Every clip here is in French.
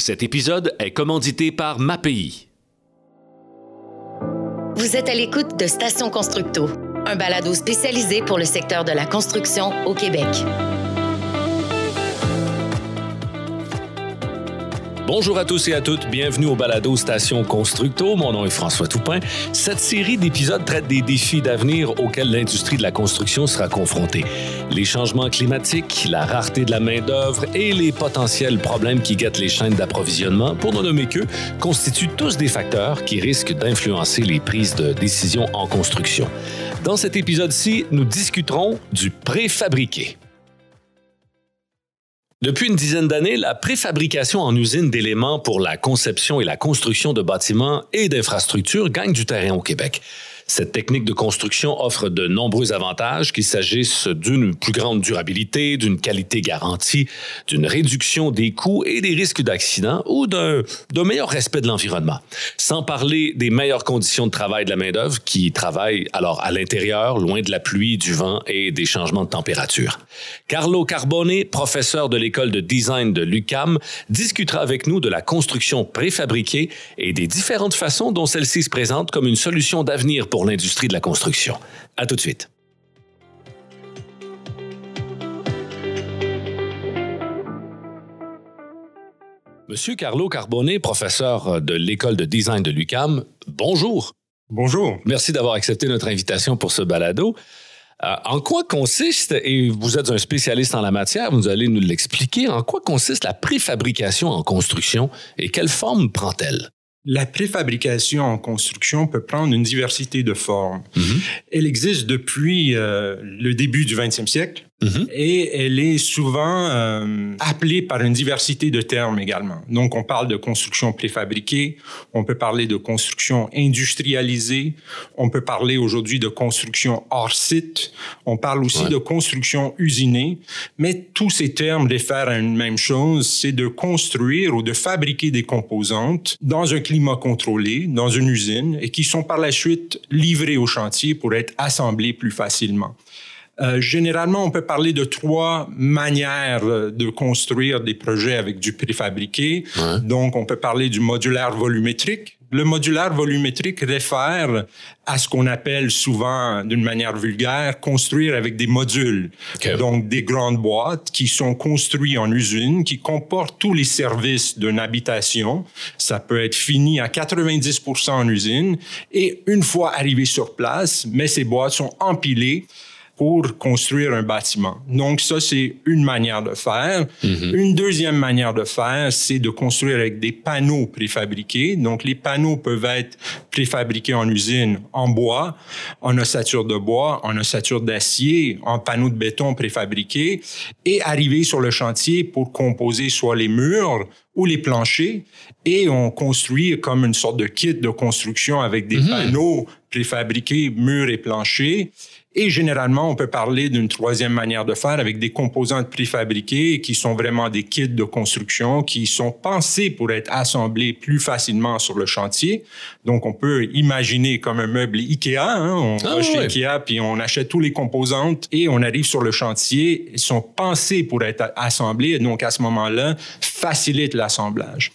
Cet épisode est commandité par MAPI. Vous êtes à l'écoute de Station Constructo, un balado spécialisé pour le secteur de la construction au Québec. Bonjour à tous et à toutes, bienvenue au balado Station Constructo. Mon nom est François Toupin. Cette série d'épisodes traite des défis d'avenir auxquels l'industrie de la construction sera confrontée. Les changements climatiques, la rareté de la main-d'œuvre et les potentiels problèmes qui guettent les chaînes d'approvisionnement, pour ne nommer que, constituent tous des facteurs qui risquent d'influencer les prises de décision en construction. Dans cet épisode-ci, nous discuterons du préfabriqué. Depuis une dizaine d'années, la préfabrication en usine d'éléments pour la conception et la construction de bâtiments et d'infrastructures gagne du terrain au Québec. Cette technique de construction offre de nombreux avantages, qu'il s'agisse d'une plus grande durabilité, d'une qualité garantie, d'une réduction des coûts et des risques d'accident ou d'un meilleur respect de l'environnement. Sans parler des meilleures conditions de travail de la main-d'œuvre qui travaille alors à l'intérieur, loin de la pluie, du vent et des changements de température. Carlo Carbone, professeur de l'école de design de l'UCAM, discutera avec nous de la construction préfabriquée et des différentes façons dont celle-ci se présente comme une solution d'avenir pour l'industrie de la construction. À tout de suite. Monsieur Carlo Carbone, professeur de l'école de design de l'UCAM, bonjour. Bonjour. Merci d'avoir accepté notre invitation pour ce balado. Euh, en quoi consiste, et vous êtes un spécialiste en la matière, vous allez nous l'expliquer, en quoi consiste la préfabrication en construction et quelle forme prend-elle? La préfabrication en construction peut prendre une diversité de formes. Mm-hmm. Elle existe depuis euh, le début du 20e siècle. Mm-hmm. Et elle est souvent euh, appelée par une diversité de termes également. Donc, on parle de construction préfabriquée, on peut parler de construction industrialisée, on peut parler aujourd'hui de construction hors site, on parle aussi de construction usinée, mais tous ces termes réfèrent à une même chose, c'est de construire ou de fabriquer des composantes dans un climat contrôlé, dans une usine, et qui sont par la suite livrées au chantier pour être assemblées plus facilement. Euh, généralement, on peut parler de trois manières de construire des projets avec du préfabriqué. Donc, on peut parler du modulaire volumétrique. Le modulaire volumétrique réfère à ce qu'on appelle souvent, d'une manière vulgaire, construire avec des modules. Donc, des grandes boîtes qui sont construites en usine, qui comportent tous les services d'une habitation. Ça peut être fini à 90% en usine. Et une fois arrivé sur place, mais ces boîtes sont empilées pour construire un bâtiment. Donc ça, c'est une manière de faire. Mhm. Une deuxième manière de faire, c'est de construire avec des panneaux préfabriqués. Donc les panneaux peuvent être préfabriqués en usine en bois, en ossature de bois, en ossature d'acier, en panneaux de béton préfabriqués et arriver sur le chantier pour composer soit les murs ou les planchers et on construit comme une sorte de kit de construction avec des mhm. panneaux préfabriqués, murs et planchers et généralement, on peut parler d'une troisième manière de faire avec des composantes préfabriquées qui sont vraiment des kits de construction qui sont pensés pour être assemblés plus facilement sur le chantier. Donc, on peut imaginer comme un meuble Ikea. Hein? On ah va chez Ikea puis on achète tous les composantes et on arrive sur le chantier. Ils sont pensés pour être assemblés. Donc, à ce moment-là, facilite l'assemblage.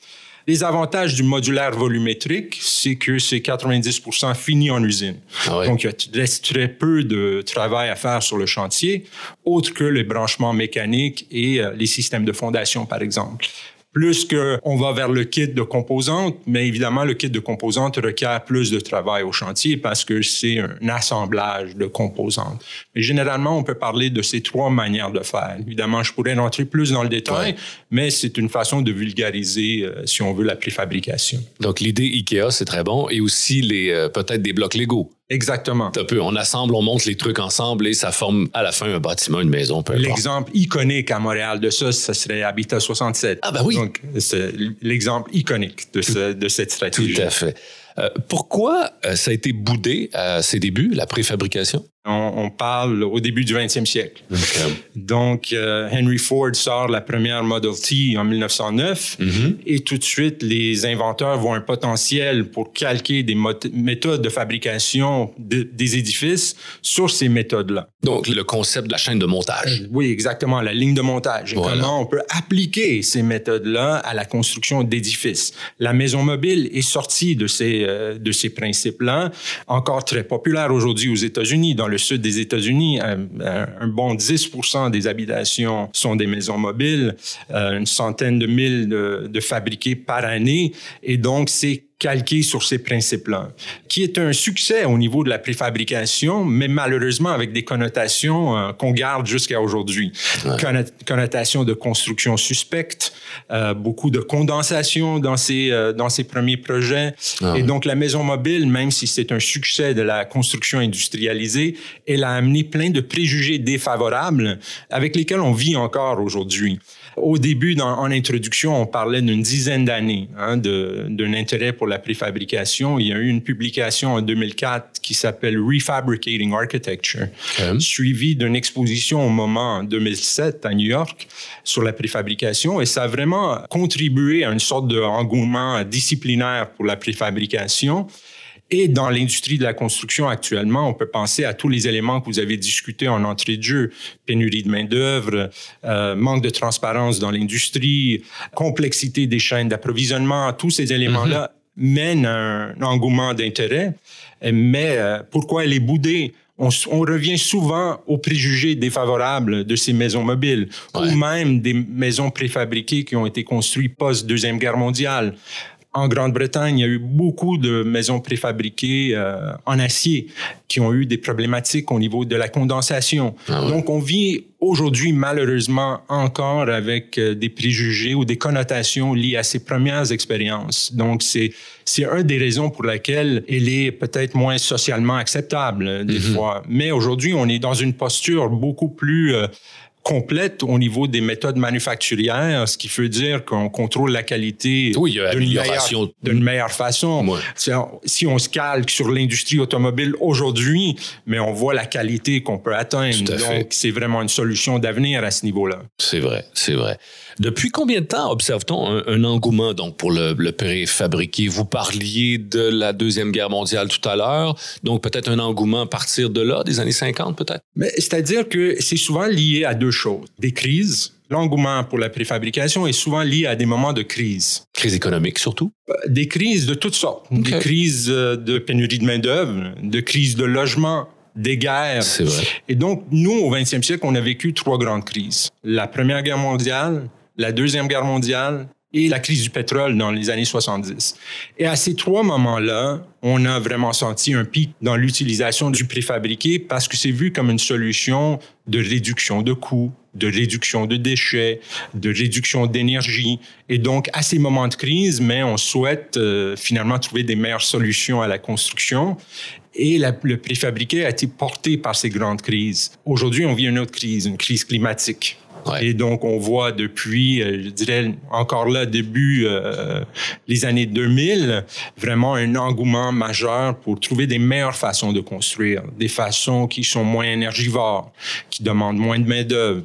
Les avantages du modulaire volumétrique, c'est que c'est 90% fini en usine. Ah Donc, il reste très peu de travail à faire sur le chantier, autre que les branchements mécaniques et euh, les systèmes de fondation, par exemple plus qu'on va vers le kit de composantes, mais évidemment, le kit de composantes requiert plus de travail au chantier parce que c'est un assemblage de composantes. Mais généralement, on peut parler de ces trois manières de faire. Évidemment, je pourrais rentrer plus dans le détail, mais c'est une façon de vulgariser, euh, si on veut, la préfabrication. Donc, l'idée IKEA, c'est très bon, et aussi les euh, peut-être des blocs Lego. Exactement. Un peu, on assemble, on monte les trucs ensemble et ça forme à la fin un bâtiment, une maison. L'exemple iconique à Montréal de ça, ce serait Habitat 67. Ah ben oui. Donc, c'est l'exemple iconique de, de cette stratégie. Tout à fait. Euh, pourquoi euh, ça a été boudé à ses débuts, la préfabrication? On, parle au début du 20e siècle. Donc, euh, Henry Ford sort la première Model T en 1909 mm-hmm. et tout de suite, les inventeurs voient un potentiel pour calquer des méthodes de fabrication des édifices sur ces méthodes-là. Donc, le concept de la chaîne de montage. Oui, exactement, la ligne de montage. Et comment on peut appliquer ces méthodes-là à la construction d'édifices. La maison mobile est sortie de ces, euh, de ces principes-là, encore très populaire aujourd'hui aux États-Unis, dans le le sud des États-Unis, un, bon 10 des habitations sont des maisons mobiles, euh, une centaine de mille de, de fabriquées par année. Et donc, c'est calqué sur ces principes-là, qui est un succès au niveau de la préfabrication, mais malheureusement avec des connotations euh, qu'on garde jusqu'à aujourd'hui. connotations de construction suspecte, euh, beaucoup de condensation dans ces, euh, dans ces premiers projets. Ah Et donc la maison mobile, même si c'est un succès de la construction industrialisée, elle a amené plein de préjugés défavorables avec lesquels on vit encore aujourd'hui. Au début, dans, en introduction, on parlait d'une dizaine d'années hein, d'un intérêt pour la préfabrication. Il y a eu une publication en 2004 qui s'appelle Refabricating Architecture, suivie d'une exposition au moment en 2007 à New York sur la préfabrication. Et ça a vraiment contribué à une sorte d'engouement disciplinaire pour la préfabrication. Et dans l'industrie de la construction actuellement, on peut penser à tous les éléments que vous avez discutés en entrée de jeu. Pénurie de main-d'œuvre, euh, manque de transparence dans l'industrie, complexité des chaînes d'approvisionnement. Tous ces éléments-là mm-hmm. mènent à un engouement d'intérêt. Mais euh, pourquoi elle est boudée? On, on, revient souvent aux préjugés défavorables de ces maisons mobiles ou même des maisons préfabriquées qui ont été construites post-Deuxième Guerre mondiale en Grande-Bretagne, il y a eu beaucoup de maisons préfabriquées euh, en acier qui ont eu des problématiques au niveau de la condensation. Ah Donc, on vit aujourd'hui, malheureusement, encore avec euh, des préjugés ou des connotations liées à ces premières expériences. Donc, c'est c'est une des raisons pour laquelle elle est peut-être moins socialement acceptable euh, des mm-hmm. fois. Mais aujourd'hui, on est dans une posture beaucoup plus complète au niveau des méthodes manufacturières, ce qui veut dire qu'on contrôle la qualité d'une meilleure, meilleure, façon. Si on se calque sur l'industrie automobile aujourd'hui, mais on voit la qualité qu'on peut atteindre. Donc, c'est vraiment une solution d'avenir à ce niveau-là. C'est vrai, c'est vrai. Depuis combien de temps observe-t-on un, engouement donc pour le, le préfabriqué? Vous parliez de la deuxième guerre mondiale tout à l'heure, donc peut-être un engouement à partir de là, des années 50 peut-être? Mais c'est-à-dire que c'est souvent lié à deux choses des crises. L'engouement pour la préfabrication est souvent lié à des moments de crise. Crise économique surtout? Euh, des crises de toutes sortes. Des crises euh, de pénurie de main-d'œuvre, de crises de logement, des guerres. C'est vrai. Et donc, nous, au 20e siècle, on a vécu trois grandes crises. La Première Guerre mondiale, la Deuxième Guerre mondiale et la crise du pétrole dans les années 70. Et à ces trois moments-là, on a vraiment senti un pic dans l'utilisation du préfabriqué parce que c'est vu comme une solution de réduction de coûts, de réduction de déchets, de réduction d'énergie. Et donc, à ces moments de crise, mais on souhaite euh, finalement trouver des meilleures solutions à la construction. Et le préfabriqué a été porté par ces grandes crises. Aujourd'hui, on vit une autre crise, une crise climatique. Et donc, on voit depuis, euh, je dirais, encore là, début euh, les années 2000, vraiment un engouement majeur pour trouver des meilleures façons de construire, des façons qui sont moins énergivores, qui demandent moins de main-d'œuvre,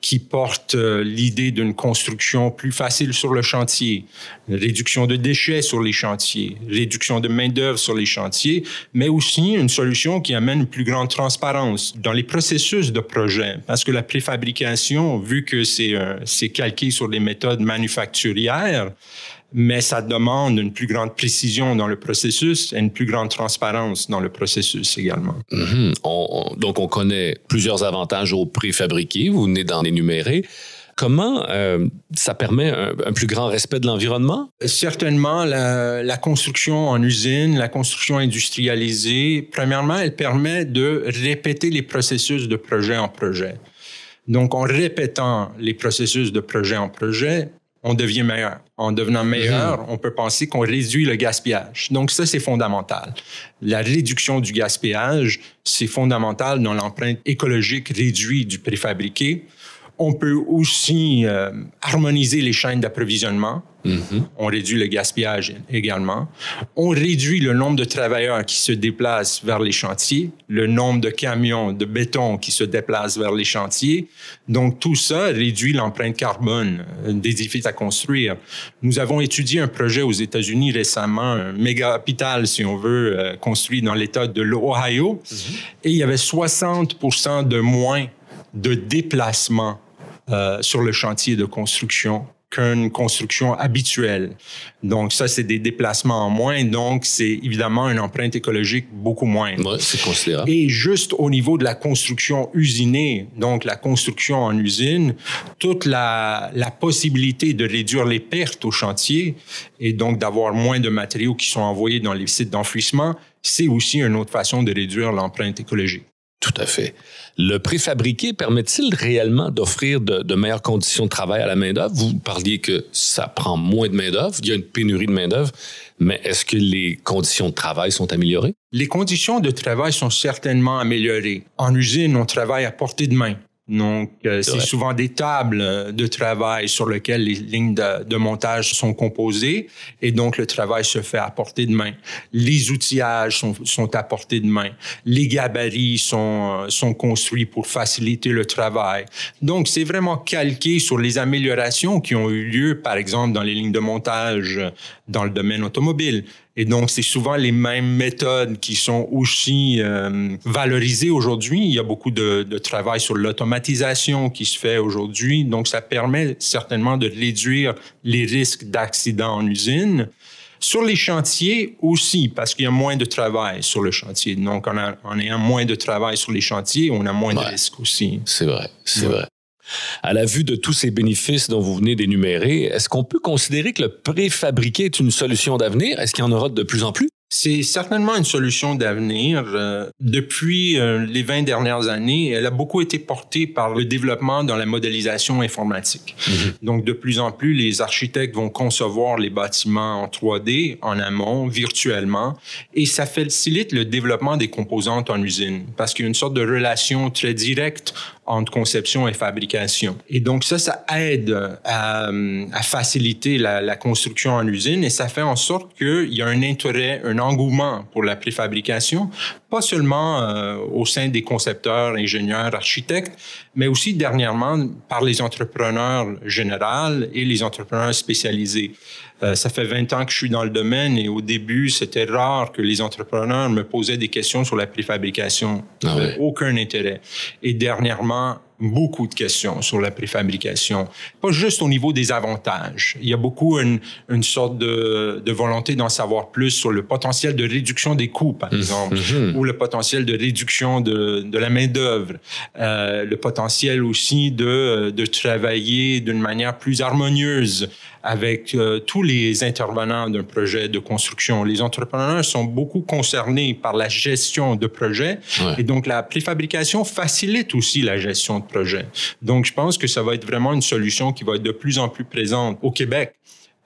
qui portent euh, l'idée d'une construction plus facile sur le chantier, réduction de déchets sur les chantiers, réduction de main-d'œuvre sur les chantiers, mais aussi une solution qui amène une plus grande transparence dans les processus de projet. Parce que la préfabrication, vu que c'est euh, calqué sur les méthodes manufacturières, mais ça demande une plus grande précision dans le processus et une plus grande transparence dans le processus également. Mm-hmm. donc, on connaît plusieurs avantages au préfabriqué, vous venez d'en énumérer. Comment euh, ça permet un, plus grand respect de l'environnement? Certainement, la, la, construction en usine, la construction industrialisée, premièrement, elle permet de répéter les processus de projet en projet. Donc, en répétant les processus de projet en projet, on devient meilleur. En devenant meilleur, mhm. on peut penser qu'on réduit le gaspillage. Donc ça, c'est fondamental. La réduction du gaspillage, c'est fondamental dans l'empreinte écologique réduite du préfabriqué. On peut aussi euh, harmoniser les chaînes d'approvisionnement. Mm-hmm. On réduit le gaspillage également. On réduit le nombre de travailleurs qui se déplacent vers les chantiers, le nombre de camions de béton qui se déplacent vers les chantiers. Donc tout ça réduit l'empreinte carbone euh, des édifices à construire. Nous avons étudié un projet aux États-Unis récemment, un méga hôpital, si on veut, euh, construit dans l'État de l'Ohio, mm-hmm. et il y avait 60% de moins de déplacements euh, sur le chantier de construction qu'une construction habituelle. Donc ça, c'est des déplacements en moins, donc c'est évidemment une empreinte écologique beaucoup moindre. Ouais, c'est considérable. Et juste au niveau de la construction usinée, donc la construction en usine, toute la, la possibilité de réduire les pertes au chantier et donc d'avoir moins de matériaux qui sont envoyés dans les sites d'enfouissement, c'est aussi une autre façon de réduire l'empreinte écologique. Tout à fait. Le préfabriqué permet-il réellement d'offrir de, meilleures conditions de travail à la main-d'œuvre? Vous parliez que ça prend moins de main-d'œuvre, il y a une pénurie de main-d'œuvre, mais est-ce que les conditions de travail sont améliorées? Les conditions de travail sont certainement améliorées. En usine, on travaille à portée de main. Donc, euh, c'est souvent des tables de travail sur lesquelles les lignes de, montage sont composées et donc le travail se fait à portée de main. Les outillages sont, sont à portée de main. Les gabarits sont, euh, sont construits pour faciliter le travail. Donc, c'est vraiment calqué sur les améliorations qui ont eu lieu, par exemple, dans les lignes de montage dans le domaine automobile. Et donc, c'est souvent les mêmes méthodes qui sont aussi euh, valorisées aujourd'hui. Il y a beaucoup de, de travail sur l'automatisation qui se fait aujourd'hui. Donc, ça permet certainement de réduire les risques d'accidents en usine. Sur les chantiers aussi, parce qu'il y a moins de travail sur le chantier. Donc, en, en ayant moins de travail sur les chantiers, on a moins de risques aussi. C'est vrai, c'est vrai. À la vue de tous ces bénéfices dont vous venez d'énumérer, est-ce qu'on peut considérer que le préfabriqué est une solution d'avenir? Est-ce qu'il y en aura de plus en plus? C'est certainement une solution d'avenir. Euh, depuis euh, les 20 dernières années, elle a beaucoup été portée par le développement dans la modélisation informatique. Mhm. Donc, de plus en plus, les architectes vont concevoir les bâtiments en 3D, en amont, virtuellement, et ça facilite le développement des composantes en usine parce qu'il y a une sorte de relation très directe entre conception et fabrication. Et donc ça, ça aide à, à faciliter la, la, construction en usine et ça fait en sorte qu'il y a un intérêt, un engouement pour la préfabrication, pas seulement euh, au sein des concepteurs, ingénieurs, architectes, mais aussi dernièrement par les entrepreneurs généraux et les entrepreneurs spécialisés. Euh, ça fait 20 ans que je suis dans le domaine et au début, c'était rare que les entrepreneurs me posaient des questions sur la préfabrication. Ah Aucun intérêt. Et dernièrement, beaucoup de questions sur la préfabrication. Pas juste au niveau des avantages. Il y a beaucoup une, une sorte de, de volonté d'en savoir plus sur le potentiel de réduction des coûts, par mmh. exemple, mmh. ou le potentiel de réduction de, de la main-d'œuvre, euh, le potentiel aussi de, de travailler d'une manière plus harmonieuse avec euh, tous les intervenants d'un projet de construction. Les entrepreneurs sont beaucoup concernés par la gestion de projets et donc la préfabrication facilite aussi la gestion de projets. Donc je pense que ça va être vraiment une solution qui va être de plus en plus présente au Québec.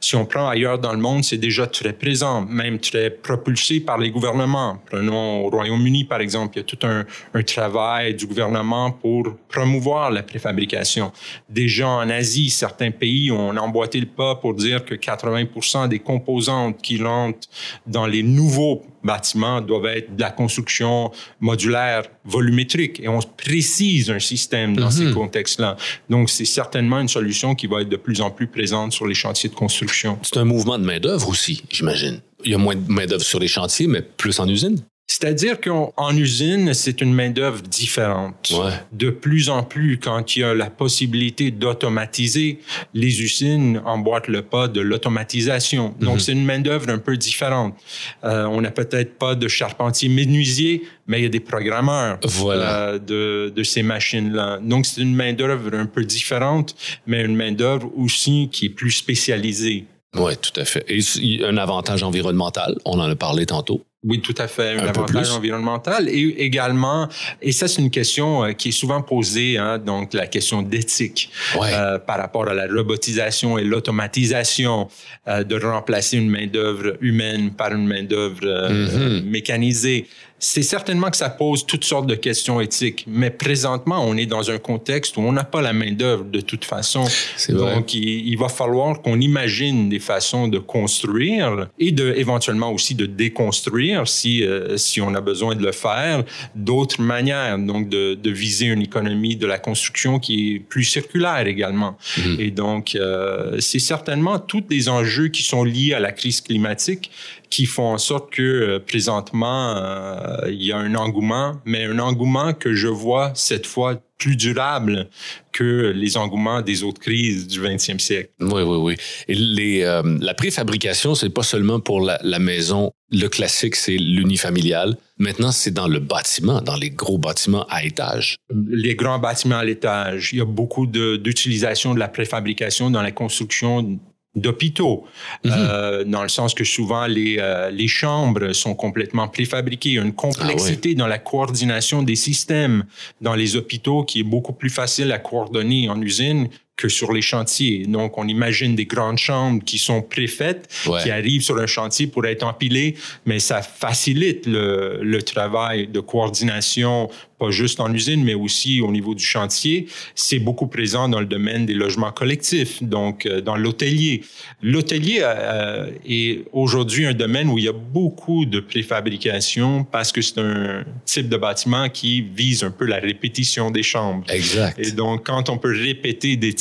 Si on prend ailleurs dans le monde, c'est déjà très présent, même très propulsé par les gouvernements. Prenons au Royaume-Uni, par exemple, il y a tout un, travail du gouvernement pour promouvoir la préfabrication. Déjà en Asie, certains pays ont emboîté le pas pour dire que 80% des composantes qui rentrent dans les nouveaux bâtiments doivent être de la construction modulaire volumétrique et on précise un système dans ces mhm. contextes-là. Donc, c'est certainement une solution qui va être de plus en plus présente sur les chantiers de construction. C'est un mouvement de main-d'œuvre aussi, j'imagine. Il y a moins de main-d'œuvre sur les chantiers, mais plus en usine. C'est-à-dire qu'en usine, c'est une main-d'œuvre différente. De plus en plus, quand il y a la possibilité d'automatiser, les usines emboîtent le pas de l'automatisation. Donc, mhm. c'est une main-d'œuvre un peu différente. Euh, on n'a peut-être pas de charpentier menuisier, mais il y a des programmeurs euh, de, de ces machines-là. Donc, c'est une main-d'œuvre un peu différente, mais une main-d'œuvre aussi qui est plus spécialisée. Oui, tout à fait. Et un avantage environnemental, on en a parlé tantôt. Oui, tout à fait, un, avantage environnemental et également, et ça c'est une question euh, qui est souvent posée, hein, donc la question d'éthique euh, par rapport à la robotisation et l'automatisation euh, de remplacer une main d'œuvre humaine par une main d'œuvre mm-hmm. mécanisée c'est certainement que ça pose toutes sortes de questions éthiques, mais présentement, on est dans un contexte où on n'a pas la main-d'œuvre de toute façon. Donc, il, va falloir qu'on imagine des façons de construire et de éventuellement aussi de déconstruire si, euh, si on a besoin de le faire, d'autres manières, donc de, de, viser une économie de la construction qui est plus circulaire également. Mm-hmm. Et donc, euh, c'est certainement tous des enjeux qui sont liés à la crise climatique qui font en sorte que euh, présentement, euh, il y a un engouement, mais un engouement que je vois cette fois plus durable que les engouements des autres crises du 20e siècle. Oui, oui, oui. Et les, euh, la préfabrication, c'est pas seulement pour la, la maison. Le classique, c'est l'unifamilial. Maintenant, c'est dans le bâtiment, dans les gros bâtiments à étage. Les grands bâtiments à l'étage. Il y a beaucoup d'utilisation de la préfabrication dans la construction d'hôpitaux, mhm. euh, dans le sens que souvent les, euh, les chambres sont complètement préfabriquées. Il y a une complexité ah dans la coordination des systèmes dans les hôpitaux qui est beaucoup plus facile à coordonner en usine que sur les chantiers. Donc, on imagine des grandes chambres qui sont préfaites, qui arrivent sur un chantier pour être empilées, mais ça facilite le, le travail de coordination, pas juste en usine, mais aussi au niveau du chantier. C'est beaucoup présent dans le domaine des logements collectifs, donc euh, dans l'hôtelier. L'hôtelier euh, est aujourd'hui un domaine où il y a beaucoup de préfabrication parce que c'est un type de bâtiment qui vise un peu la répétition des chambres. Exact. Et donc, quand on peut répéter des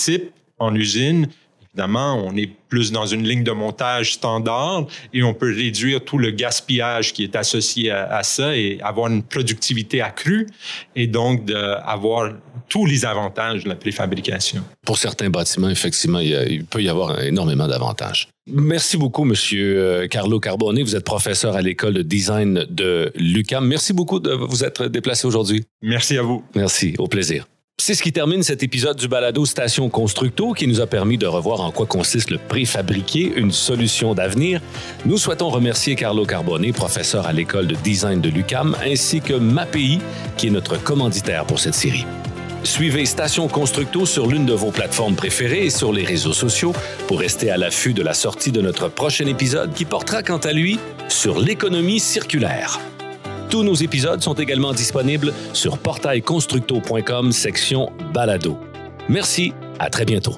en usine, évidemment, on est plus dans une ligne de montage standard et on peut réduire tout le gaspillage qui est associé à, ça et avoir une productivité accrue et donc avoir tous les avantages de la préfabrication. Pour certains bâtiments, effectivement, il, peut y avoir énormément d'avantages. Merci beaucoup, Monsieur euh, Carlo Carbone. Vous êtes professeur à l'école de design de l'UCAM. Merci beaucoup de vous être déplacé aujourd'hui. Merci à vous. Merci, au plaisir. C'est ce qui termine cet épisode du balado Station Constructo qui nous a permis de revoir en quoi consiste le préfabriqué, une solution d'avenir. Nous souhaitons remercier Carlo Carbone, professeur à l'école de design de l'UCAM, ainsi que MAPI, qui est notre commanditaire pour cette série. Suivez Station Constructo sur l'une de vos plateformes préférées et sur les réseaux sociaux pour rester à l'affût de la sortie de notre prochain épisode qui portera quant à lui sur l'économie circulaire. Tous nos épisodes sont également disponibles sur portailconstructo.com section balado. Merci, à très bientôt.